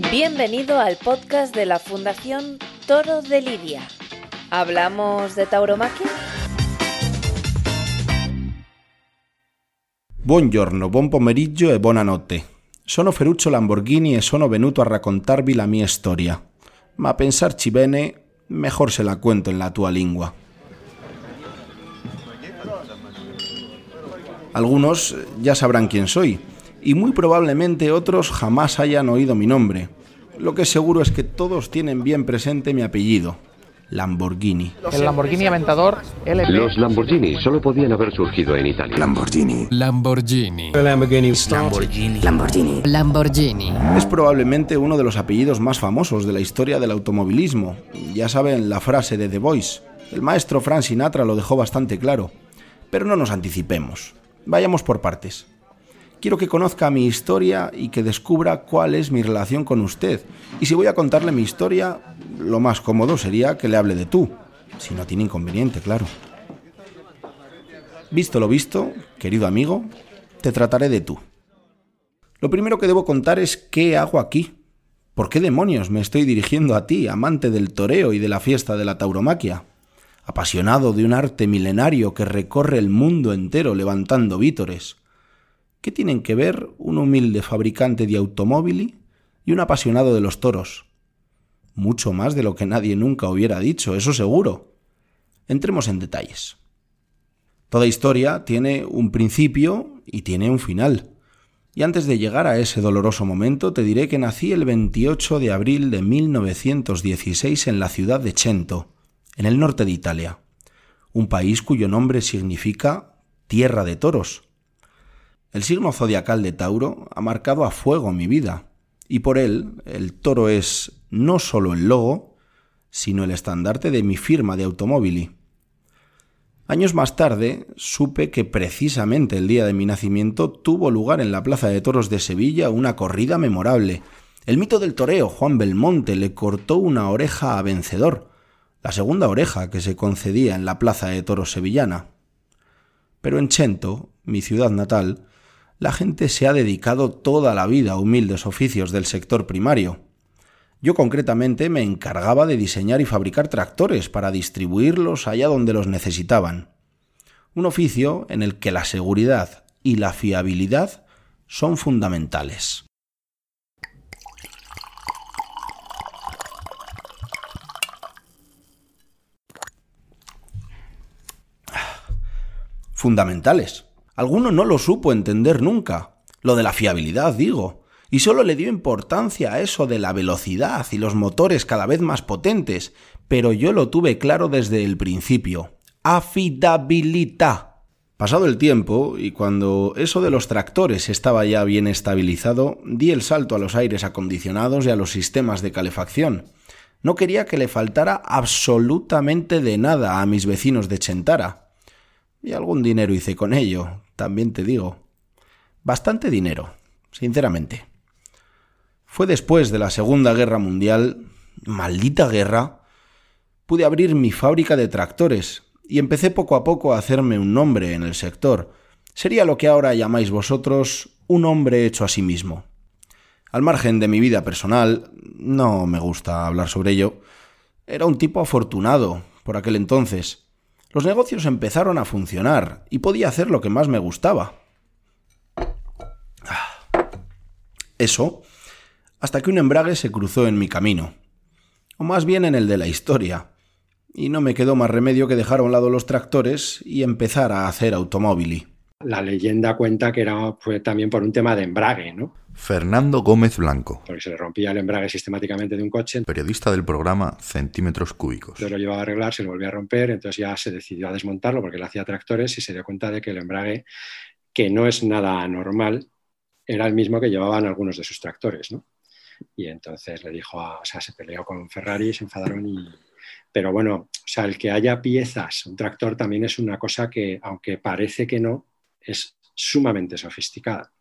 Bienvenido al podcast de la Fundación Toro de Lidia. ¿Hablamos de tauromaquia? Buongiorno, buon pomeriggio e buonanotte. Sono Ferruccio Lamborghini e sono venuto a raccontarvi la mia storia. Ma pensarci bene, mejor se la cuento en la tua lingua. Algunos ya sabrán quién soy, y muy probablemente otros jamás hayan oído mi nombre. Lo que seguro es que todos tienen bien presente mi apellido, Lamborghini. El Lamborghini Aventador LP. Los Lamborghini solo podían haber surgido en Italia. Lamborghini. Lamborghini. Lamborghini. Lamborghini. Lamborghini. Lamborghini. Es probablemente uno de los apellidos más famosos de la historia del automovilismo. Ya saben la frase de The Voice. El maestro Frank Sinatra lo dejó bastante claro. Pero no nos anticipemos. Vayamos por partes. Quiero que conozca mi historia y que descubra cuál es mi relación con usted. Y si voy a contarle mi historia, lo más cómodo sería que le hable de tú. Si no tiene inconveniente, claro. Visto lo visto, querido amigo, te trataré de tú. Lo primero que debo contar es qué hago aquí. ¿Por qué demonios me estoy dirigiendo a ti, amante del toreo y de la fiesta de la tauromaquia? Apasionado de un arte milenario que recorre el mundo entero levantando vítores ¿Qué tienen que ver un humilde fabricante de automóvil y un apasionado de los toros? Mucho más de lo que nadie nunca hubiera dicho, eso seguro. Entremos en detalles. Toda historia tiene un principio y tiene un final. Y antes de llegar a ese doloroso momento, te diré que nací el 28 de abril de 1916 en la ciudad de Cento, en el norte de Italia, un país cuyo nombre significa tierra de toros el signo zodiacal de Tauro ha marcado a fuego mi vida, y por él el toro es no solo el logo, sino el estandarte de mi firma de automóvil. Años más tarde supe que precisamente el día de mi nacimiento tuvo lugar en la Plaza de Toros de Sevilla una corrida memorable. El mito del toreo Juan Belmonte le cortó una oreja a vencedor, la segunda oreja que se concedía en la Plaza de Toros sevillana. Pero en Chento, mi ciudad natal, la gente se ha dedicado toda la vida a humildes oficios del sector primario. Yo concretamente me encargaba de diseñar y fabricar tractores para distribuirlos allá donde los necesitaban. Un oficio en el que la seguridad y la fiabilidad son fundamentales. Fundamentales. Alguno no lo supo entender nunca. Lo de la fiabilidad, digo. Y solo le dio importancia a eso de la velocidad y los motores cada vez más potentes. Pero yo lo tuve claro desde el principio. Afidabilidad. Pasado el tiempo, y cuando eso de los tractores estaba ya bien estabilizado, di el salto a los aires acondicionados y a los sistemas de calefacción. No quería que le faltara absolutamente de nada a mis vecinos de Chentara. Y algún dinero hice con ello, también te digo. Bastante dinero, sinceramente. Fue después de la Segunda Guerra Mundial, maldita guerra, pude abrir mi fábrica de tractores y empecé poco a poco a hacerme un nombre en el sector. Sería lo que ahora llamáis vosotros un hombre hecho a sí mismo. Al margen de mi vida personal, no me gusta hablar sobre ello, era un tipo afortunado por aquel entonces. Los negocios empezaron a funcionar y podía hacer lo que más me gustaba. Eso, hasta que un embrague se cruzó en mi camino, o más bien en el de la historia, y no me quedó más remedio que dejar a un lado los tractores y empezar a hacer automóvil. La leyenda cuenta que era también por un tema de embrague, ¿no? Fernando Gómez Blanco. Porque se le rompía el embrague sistemáticamente de un coche. Periodista del programa Centímetros Cúbicos. Entonces lo llevaba a arreglar, se lo volvía a romper, entonces ya se decidió a desmontarlo porque él hacía tractores y se dio cuenta de que el embrague, que no es nada normal, era el mismo que llevaban algunos de sus tractores, ¿no? Y entonces le dijo, o sea, se peleó con Ferrari, se enfadaron y... Pero bueno, o sea, el que haya piezas, un tractor también es una cosa que, aunque parece que no, es sumamente sofisticada.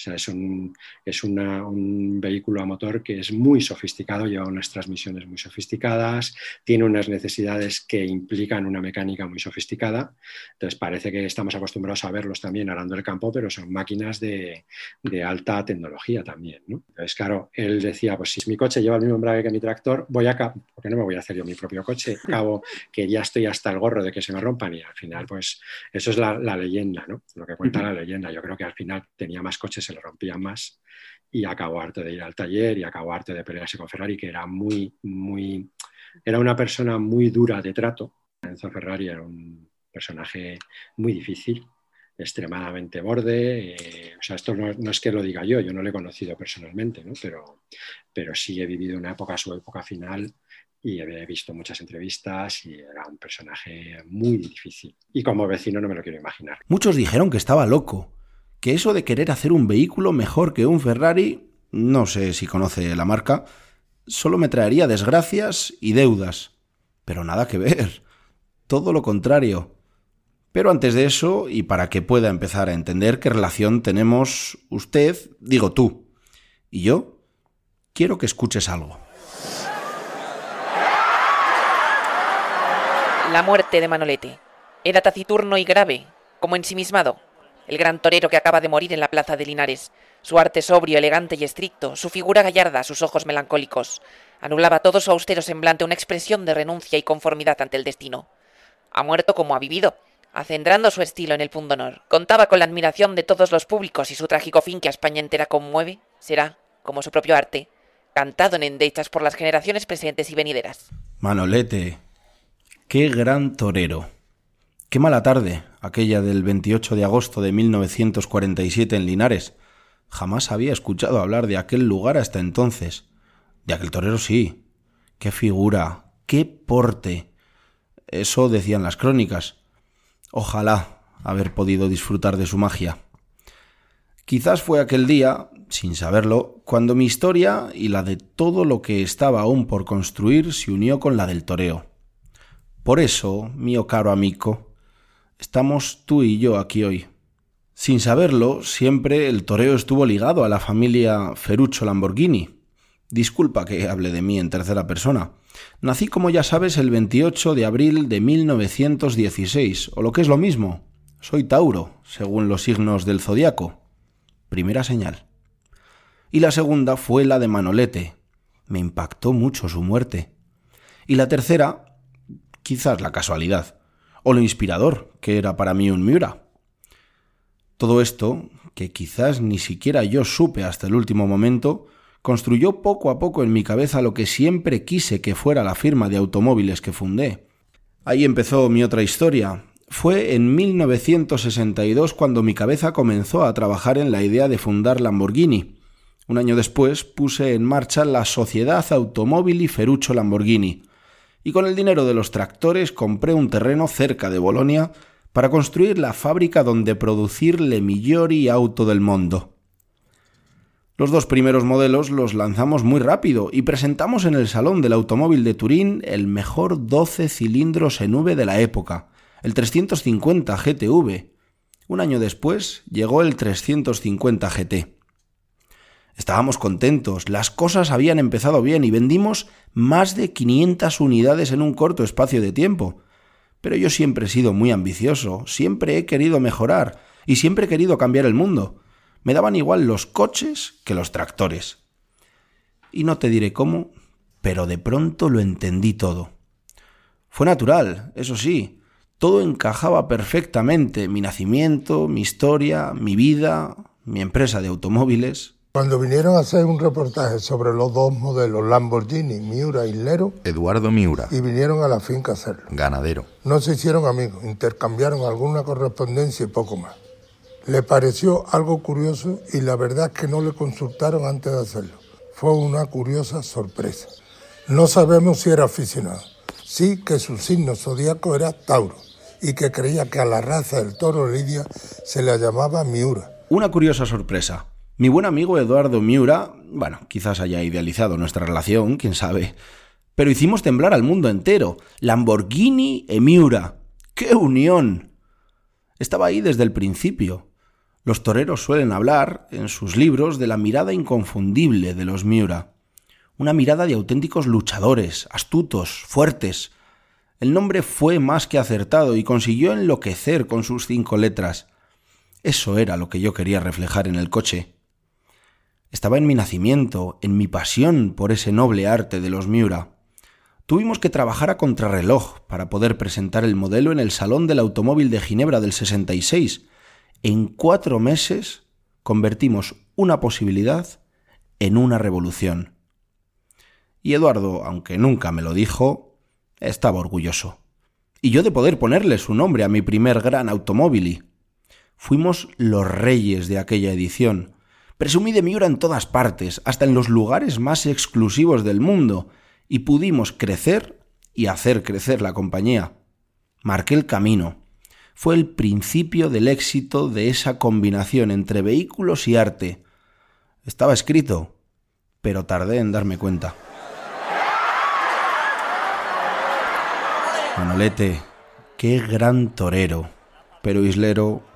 O sea, es, un, es una, un vehículo a motor que es muy sofisticado, lleva unas transmisiones muy sofisticadas, tiene unas necesidades que implican una mecánica muy sofisticada. Entonces parece que estamos acostumbrados a verlos también arando el campo, pero son máquinas de, de alta tecnología también. ¿no? Entonces, claro, él decía, pues si mi coche lleva el mismo embrague que mi tractor, voy a... ¿Por qué no me voy a hacer yo mi propio coche? Acabo que ya estoy hasta el gorro de que se me rompan y al final, pues eso es la, la leyenda, ¿no? Lo que cuenta la leyenda. Yo creo que al final tenía más coches se le rompían más y acabó harto de ir al taller y acabó harto de pelearse con Ferrari, que era muy, muy, era una persona muy dura de trato. Enzo Ferrari era un personaje muy difícil, extremadamente borde. Eh, o sea, esto no, no, es que lo diga yo, yo no lo he conocido personalmente, ¿no? pero, pero sí he vivido una época, su época final, y he visto muchas entrevistas y era un personaje muy difícil. Y como vecino no me lo quiero imaginar. Muchos dijeron que estaba loco, que eso de querer hacer un vehículo mejor que un Ferrari, no sé si conoce la marca, solo me traería desgracias y deudas. Pero nada que ver. Todo lo contrario. Pero antes de eso, y para que pueda empezar a entender qué relación tenemos usted, digo tú, y yo, quiero que escuches algo. La muerte de Manolete. Era taciturno y grave, como ensimismado el gran torero que acaba de morir en la plaza de Linares. Su arte sobrio, elegante y estricto, su figura gallarda, sus ojos melancólicos, anulaba todo su austero semblante una expresión de renuncia y conformidad ante el destino. Ha muerto como ha vivido, acendrando su estilo en el pundonor. Contaba con la admiración de todos los públicos y su trágico fin que a España entera conmueve será, como su propio arte, cantado en endechas por las generaciones presentes y venideras. Manolete, qué gran torero. Qué mala tarde, aquella del 28 de agosto de 1947 en Linares. Jamás había escuchado hablar de aquel lugar hasta entonces. De aquel torero sí. Qué figura, qué porte. Eso decían las crónicas. Ojalá haber podido disfrutar de su magia. Quizás fue aquel día, sin saberlo, cuando mi historia y la de todo lo que estaba aún por construir se unió con la del toreo. Por eso, mío caro amigo, estamos tú y yo aquí hoy. Sin saberlo, siempre el toreo estuvo ligado a la familia Ferruccio Lamborghini. Disculpa que hable de mí en tercera persona. Nací, como ya sabes, el 28 de abril de 1916, o lo que es lo mismo, soy Tauro, según los signos del zodiaco. Primera señal. Y la segunda fue la de Manolete. Me impactó mucho su muerte. Y la tercera, quizás la casualidad o lo inspirador que era para mí un Miura. Todo esto, que quizás ni siquiera yo supe hasta el último momento, construyó poco a poco en mi cabeza lo que siempre quise que fuera la firma de automóviles que fundé. Ahí empezó mi otra historia. Fue en 1962 cuando mi cabeza comenzó a trabajar en la idea de fundar Lamborghini. Un año después puse en marcha la Sociedad Automóvil y Ferruccio Lamborghini, y con el dinero de los tractores compré un terreno cerca de Bolonia para construir la fábrica donde producir le migliori auto del mundo. Los dos primeros modelos los lanzamos muy rápido y presentamos en el Salón del Automóvil de Turín el mejor 12 cilindros en V de la época, el 350 GTV. Un año después llegó el 350 GT. Estábamos contentos, las cosas habían empezado bien y vendimos más de 500 unidades en un corto espacio de tiempo. Pero yo siempre he sido muy ambicioso, siempre he querido mejorar y siempre he querido cambiar el mundo. Me daban igual los coches que los tractores. Y no te diré cómo, pero de pronto lo entendí todo. Fue natural, eso sí, todo encajaba perfectamente, mi nacimiento, mi historia, mi vida, mi empresa de automóviles. Cuando vinieron a hacer un reportaje sobre los dos modelos Lamborghini, Miura y Lero, Eduardo Miura, y vinieron a la finca a hacerlo. ganadero. No se hicieron amigos, intercambiaron alguna correspondencia y poco más. Le pareció algo curioso y la verdad es que no le consultaron antes de hacerlo. Fue una curiosa sorpresa. No sabemos si era aficionado. Sí que su signo zodíaco era Tauro y que creía que a la raza del toro Lidia se le llamaba Miura. Una curiosa sorpresa. Mi buen amigo Eduardo Miura, bueno, quizás haya idealizado nuestra relación, quién sabe, pero hicimos temblar al mundo entero. Lamborghini e Miura. ¡Qué unión! Estaba ahí desde el principio. Los toreros suelen hablar, en sus libros, de la mirada inconfundible de los Miura. Una mirada de auténticos luchadores, astutos, fuertes. El nombre fue más que acertado y consiguió enloquecer con sus cinco letras. Eso era lo que yo quería reflejar en el coche. Estaba en mi nacimiento, en mi pasión por ese noble arte de los Miura. Tuvimos que trabajar a contrarreloj para poder presentar el modelo en el Salón del Automóvil de Ginebra del 66, en cuatro meses convertimos una posibilidad en una revolución. Y Eduardo, aunque nunca me lo dijo, estaba orgulloso. Y yo de poder ponerle su nombre a mi primer gran automóvil. Fuimos los reyes de aquella edición. Presumí de Miura en todas partes, hasta en los lugares más exclusivos del mundo, y pudimos crecer y hacer crecer la compañía. Marqué el camino, fue el principio del éxito de esa combinación entre vehículos y arte. Estaba escrito, pero tardé en darme cuenta. Manolete, qué gran torero, pero Islero.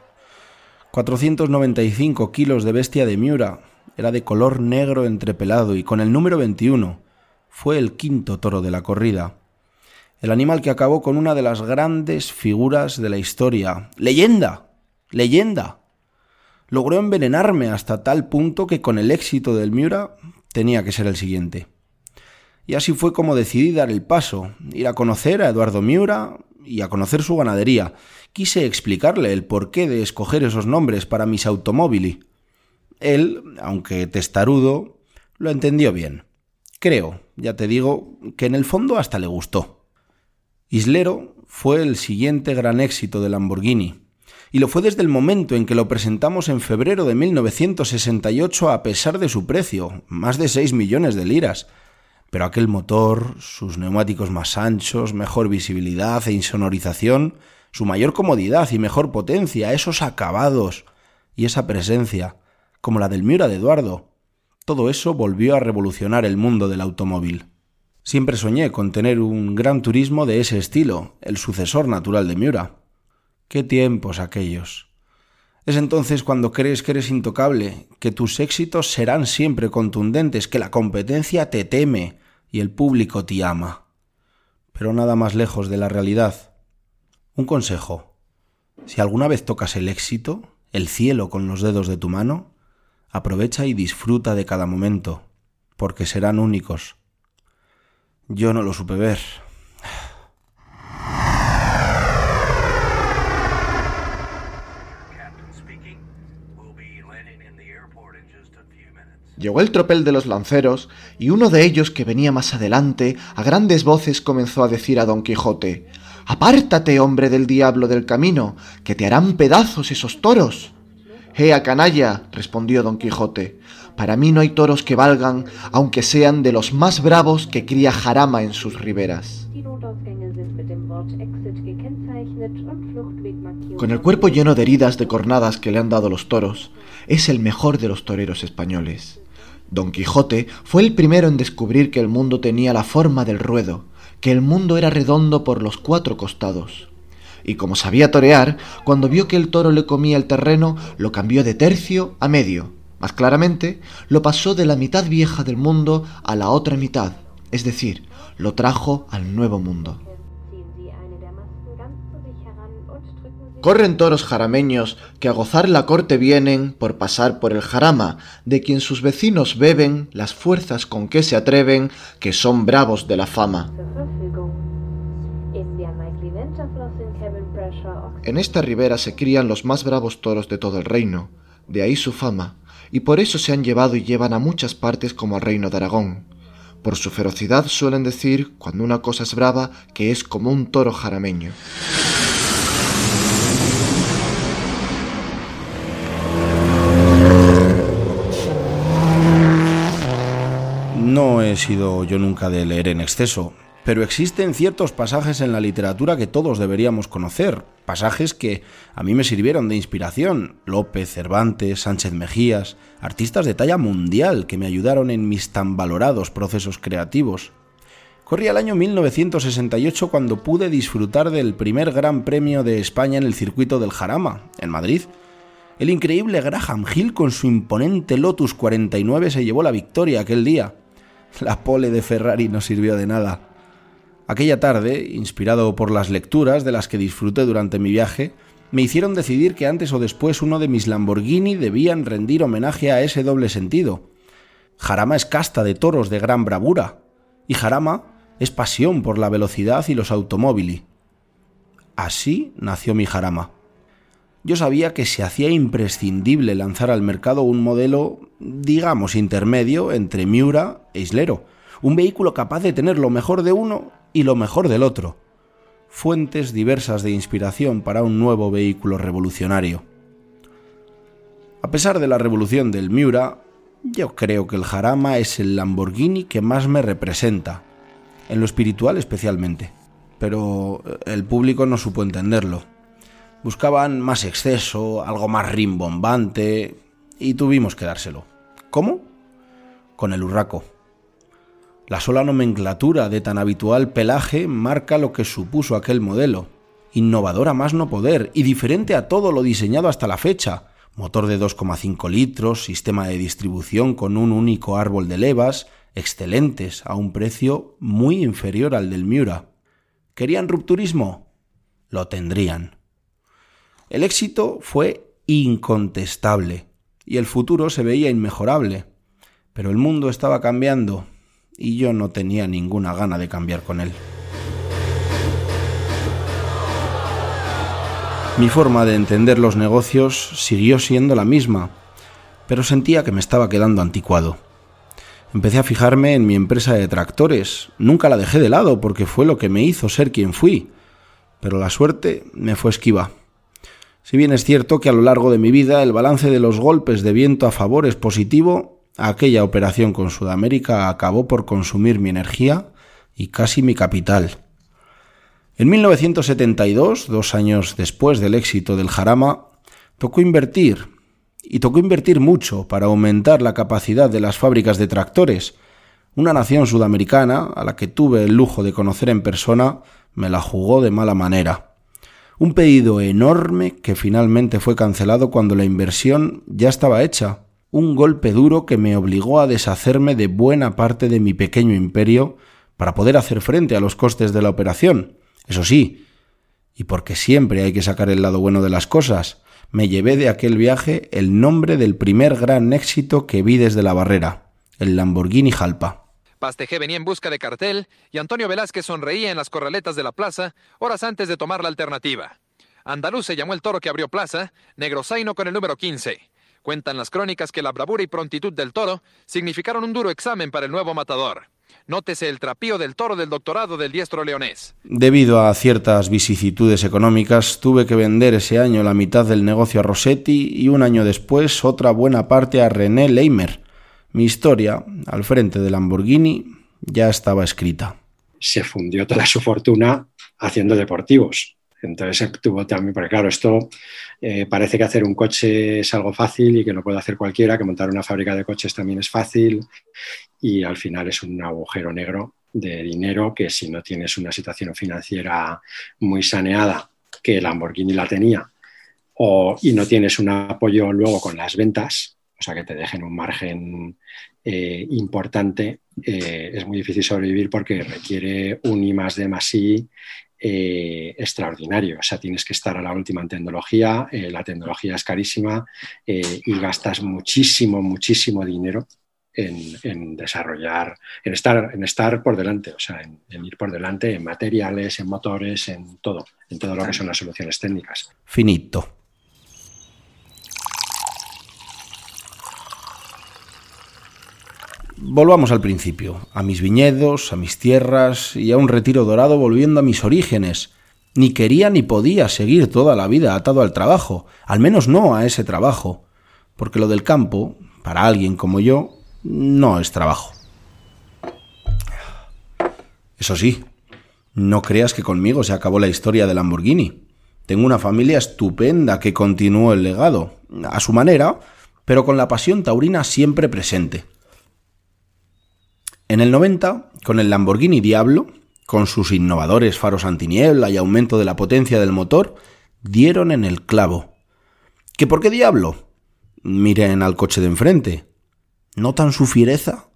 495 kilos de bestia de Miura, era de color negro entrepelado y con el número 21. Fue el quinto toro de la corrida el animal que acabó con una de las grandes figuras de la historia. ¡Leyenda! ¡Leyenda! Logró envenenarme hasta tal punto que con el éxito del Miura tenía que ser el siguiente. Y así fue como decidí dar el paso, ir a conocer a Eduardo Miura y a conocer su ganadería. Quise explicarle el porqué de escoger esos nombres para mis automóviles. Él, aunque testarudo, lo entendió bien. Creo, ya te digo, que en el fondo hasta le gustó. Islero fue el siguiente gran éxito de Lamborghini, y lo fue desde el momento en que lo presentamos en febrero de 1968 a pesar de su precio, más de 6 millones de liras. Pero aquel motor, sus neumáticos más anchos, mejor visibilidad e insonorización, su mayor comodidad y mejor potencia, esos acabados y esa presencia, como la del Miura de Eduardo, todo eso volvió a revolucionar el mundo del automóvil. Siempre soñé con tener un gran turismo de ese estilo, el sucesor natural de Miura. Qué tiempos aquellos. Es entonces cuando crees que eres intocable, que tus éxitos serán siempre contundentes, que la competencia te teme y el público te ama. Pero nada más lejos de la realidad. Un consejo. Si alguna vez tocas el éxito, el cielo con los dedos de tu mano, aprovecha y disfruta de cada momento, porque serán únicos. Yo no lo supe ver. Llegó el tropel de los lanceros, y uno de ellos que venía más adelante, a grandes voces comenzó a decir a Don Quijote Apártate, hombre del diablo del camino, que te harán pedazos esos toros. Ea, canalla, respondió Don Quijote, para mí no hay toros que valgan, aunque sean de los más bravos que cría Jarama en sus riberas. Con el cuerpo lleno de heridas de cornadas que le han dado los toros, es el mejor de los toreros españoles. Don Quijote fue el primero en descubrir que el mundo tenía la forma del ruedo, que el mundo era redondo por los cuatro costados. Y como sabía torear, cuando vio que el toro le comía el terreno, lo cambió de tercio a medio, más claramente, lo pasó de la mitad vieja del mundo a la otra mitad, es decir, lo trajo al nuevo mundo. Corren toros jarameños que a gozar la corte vienen por pasar por el jarama, de quien sus vecinos beben las fuerzas con que se atreven, que son bravos de la fama. En esta ribera se crían los más bravos toros de todo el reino, de ahí su fama, y por eso se han llevado y llevan a muchas partes como al reino de Aragón. Por su ferocidad suelen decir, cuando una cosa es brava, que es como un toro jarameño. No sido yo nunca de leer en exceso, pero existen ciertos pasajes en la literatura que todos deberíamos conocer, pasajes que a mí me sirvieron de inspiración. López, Cervantes, Sánchez Mejías, artistas de talla mundial que me ayudaron en mis tan valorados procesos creativos. Corría el año 1968 cuando pude disfrutar del primer Gran Premio de España en el circuito del Jarama, en Madrid. El increíble Graham Hill con su imponente Lotus 49 se llevó la victoria aquel día. La pole de Ferrari no sirvió de nada. Aquella tarde, inspirado por las lecturas de las que disfruté durante mi viaje, me hicieron decidir que antes o después uno de mis Lamborghini debían rendir homenaje a ese doble sentido. Jarama es casta de toros de gran bravura, y Jarama es pasión por la velocidad y los automóviles. Así nació mi Jarama yo sabía que se hacía imprescindible lanzar al mercado un modelo, digamos, intermedio entre Miura e Islero, un vehículo capaz de tener lo mejor de uno y lo mejor del otro. Fuentes diversas de inspiración para un nuevo vehículo revolucionario. A pesar de la revolución del Miura, yo creo que el Jarama es el Lamborghini que más me representa, en lo espiritual especialmente. Pero el público no supo entenderlo. Buscaban más exceso, algo más rimbombante, y tuvimos que dárselo. ¿Cómo? Con el urraco. La sola nomenclatura de tan habitual pelaje marca lo que supuso aquel modelo. Innovador a más no poder y diferente a todo lo diseñado hasta la fecha. Motor de 2,5 litros, sistema de distribución con un único árbol de levas, excelentes a un precio muy inferior al del Miura. ¿Querían rupturismo? Lo tendrían. El éxito fue incontestable y el futuro se veía inmejorable, pero el mundo estaba cambiando y yo no tenía ninguna gana de cambiar con él. Mi forma de entender los negocios siguió siendo la misma, pero sentía que me estaba quedando anticuado. Empecé a fijarme en mi empresa de tractores. Nunca la dejé de lado porque fue lo que me hizo ser quien fui, pero la suerte me fue esquiva. Si bien es cierto que a lo largo de mi vida el balance de los golpes de viento a favor es positivo, aquella operación con Sudamérica acabó por consumir mi energía y casi mi capital. En 1972, dos años después del éxito del Jarama, tocó invertir, y tocó invertir mucho para aumentar la capacidad de las fábricas de tractores. Una nación sudamericana, a la que tuve el lujo de conocer en persona, me la jugó de mala manera. Un pedido enorme que finalmente fue cancelado cuando la inversión ya estaba hecha. Un golpe duro que me obligó a deshacerme de buena parte de mi pequeño imperio para poder hacer frente a los costes de la operación. Eso sí, y porque siempre hay que sacar el lado bueno de las cosas, me llevé de aquel viaje el nombre del primer gran éxito que vi desde la barrera, el Lamborghini Jalpa. Pastejé venía en busca de cartel y Antonio Velázquez sonreía en las corraletas de la plaza horas antes de tomar la alternativa. Andaluz se llamó el toro que abrió plaza, Negrosaino con el número 15. Cuentan las crónicas que la bravura y prontitud del toro significaron un duro examen para el nuevo matador. Nótese el trapío del toro del doctorado del diestro leonés. Debido a ciertas vicisitudes económicas, tuve que vender ese año la mitad del negocio a Rossetti y un año después otra buena parte a René Leimer, mi historia, al frente de Lamborghini, ya estaba escrita. Se fundió toda su fortuna haciendo deportivos. Entonces tuvo también, porque claro, esto eh, parece que hacer un coche es algo fácil y que lo puede hacer cualquiera, que montar una fábrica de coches también es fácil y al final es un agujero negro de dinero que si no tienes una situación financiera muy saneada, que Lamborghini la tenía, o, y no tienes un apoyo luego con las ventas, sea, que te dejen un margen eh, importante, eh, es muy difícil sobrevivir porque requiere un I más D más I eh, extraordinario. O sea, tienes que estar a la última en tecnología, la tecnología es carísima y gastas muchísimo, muchísimo dinero en, desarrollar, en estar, en estar por delante, o sea, en, en, ir por delante en materiales, en motores, en todo, en todo lo que son las soluciones técnicas. Finito. Volvamos al principio, a mis viñedos, a mis tierras y a un retiro dorado volviendo a mis orígenes. Ni quería ni podía seguir toda la vida atado al trabajo, al menos no a ese trabajo, porque lo del campo, para alguien como yo, no es trabajo. Eso sí, no creas que conmigo se acabó la historia de Lamborghini. Tengo una familia estupenda que continuó el legado, a su manera, pero con la pasión taurina siempre presente. En el 90, con el Lamborghini Diablo, con sus innovadores faros antiniebla y aumento de la potencia del motor, dieron en el clavo. ¿Que por qué diablo? Miren al coche de enfrente. ¿Notan su fiereza?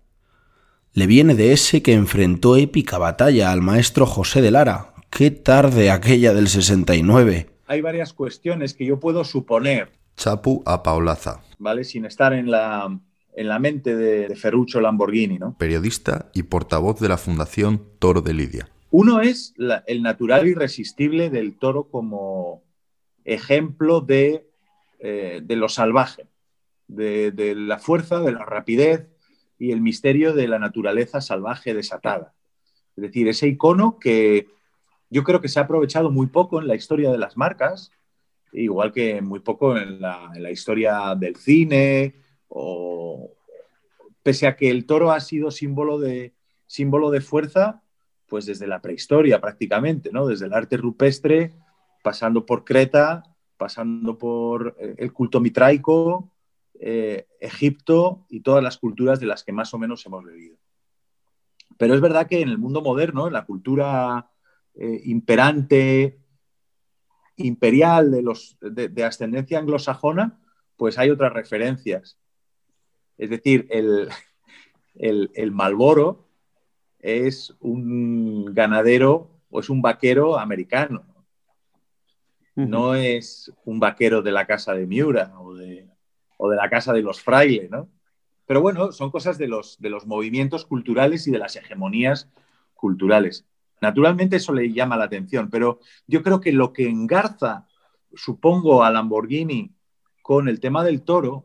Le viene de ese que enfrentó épica batalla al maestro José de Lara. ¡Qué tarde aquella del 69! Hay varias cuestiones que yo puedo suponer. Chapu a Paulaza. ¿Vale? Sin estar en la, en la mente de, de Ferruccio Lamborghini, ¿no? Periodista y portavoz de la Fundación Toro de Lidia. Uno es la, el natural irresistible del toro como ejemplo de, eh, de lo salvaje, de, de, la fuerza, de la rapidez y el misterio de la naturaleza salvaje desatada. Es decir, ese icono que yo creo que se ha aprovechado muy poco en la historia de las marcas, igual que muy poco en la, en la historia del cine, o pese a que el toro ha sido símbolo de, símbolo de fuerza, pues desde la prehistoria prácticamente, ¿no? Desde el arte rupestre, pasando por Creta, pasando por eh, el culto mitraico, eh, Egipto y todas las culturas de las que más o menos hemos bebido. Pero es verdad que en el mundo moderno, en la cultura eh, imperante, imperial de, los, de, ascendencia anglosajona, pues hay otras referencias. Es decir, el, el, el Malboro es un ganadero o es un vaquero americano. No es un vaquero de la casa de Miura o de, o de la casa de los frailes, ¿no? Pero bueno, son cosas de los, de los movimientos culturales y de las hegemonías culturales. Naturalmente eso le llama la atención, pero yo creo que lo que engarza, supongo, a Lamborghini con el tema del toro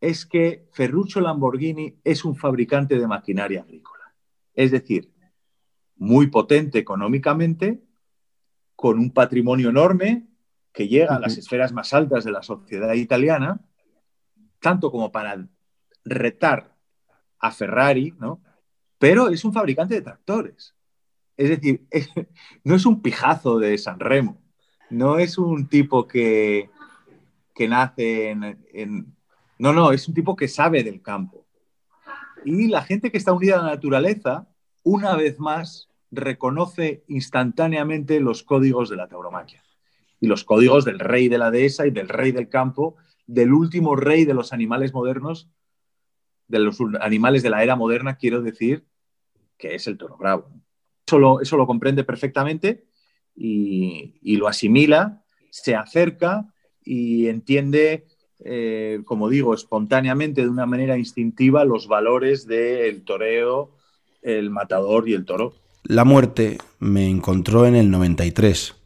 es que Ferruccio Lamborghini es un fabricante de maquinaria agrícola. Es decir, muy potente económicamente, con un patrimonio enorme que llega a las esferas más altas de la sociedad italiana, tanto como para retar a Ferrari, ¿no? Pero es un fabricante de tractores. Es decir, es, no es un pijazo de San Remo, no es un tipo que, que nace en, en, No, no, es un tipo que sabe del campo. Y la gente que está unida a la naturaleza, una vez más, reconoce instantáneamente los códigos de la tauromaquia y los códigos del rey de la dehesa y del rey del campo, del último rey de los animales modernos, de los animales de la era moderna, quiero decir, que es el toro bravo. Eso lo, eso lo comprende perfectamente y, y, lo asimila, se acerca y entiende, eh, como digo, espontáneamente, de una manera instintiva, los valores del toreo, el matador y el toro. La muerte me encontró en el 93,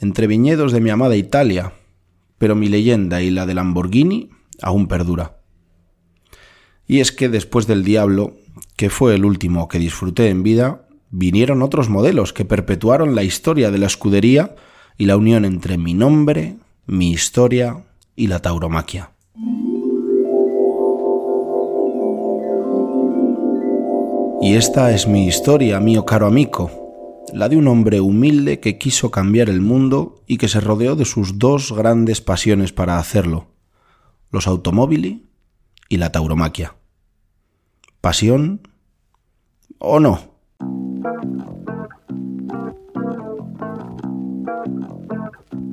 entre viñedos de mi amada Italia, pero mi leyenda y la de Lamborghini aún perdura. Y es que después del Diablo, que fue el último que disfruté en vida, vinieron otros modelos que perpetuaron la historia de la escudería y la unión entre mi nombre, mi historia y la tauromaquia. Y esta es mi historia, mío caro amigo, la de un hombre humilde que quiso cambiar el mundo y que se rodeó de sus dos grandes pasiones para hacerlo, los automóviles y la tauromaquia. ¿Pasión o no?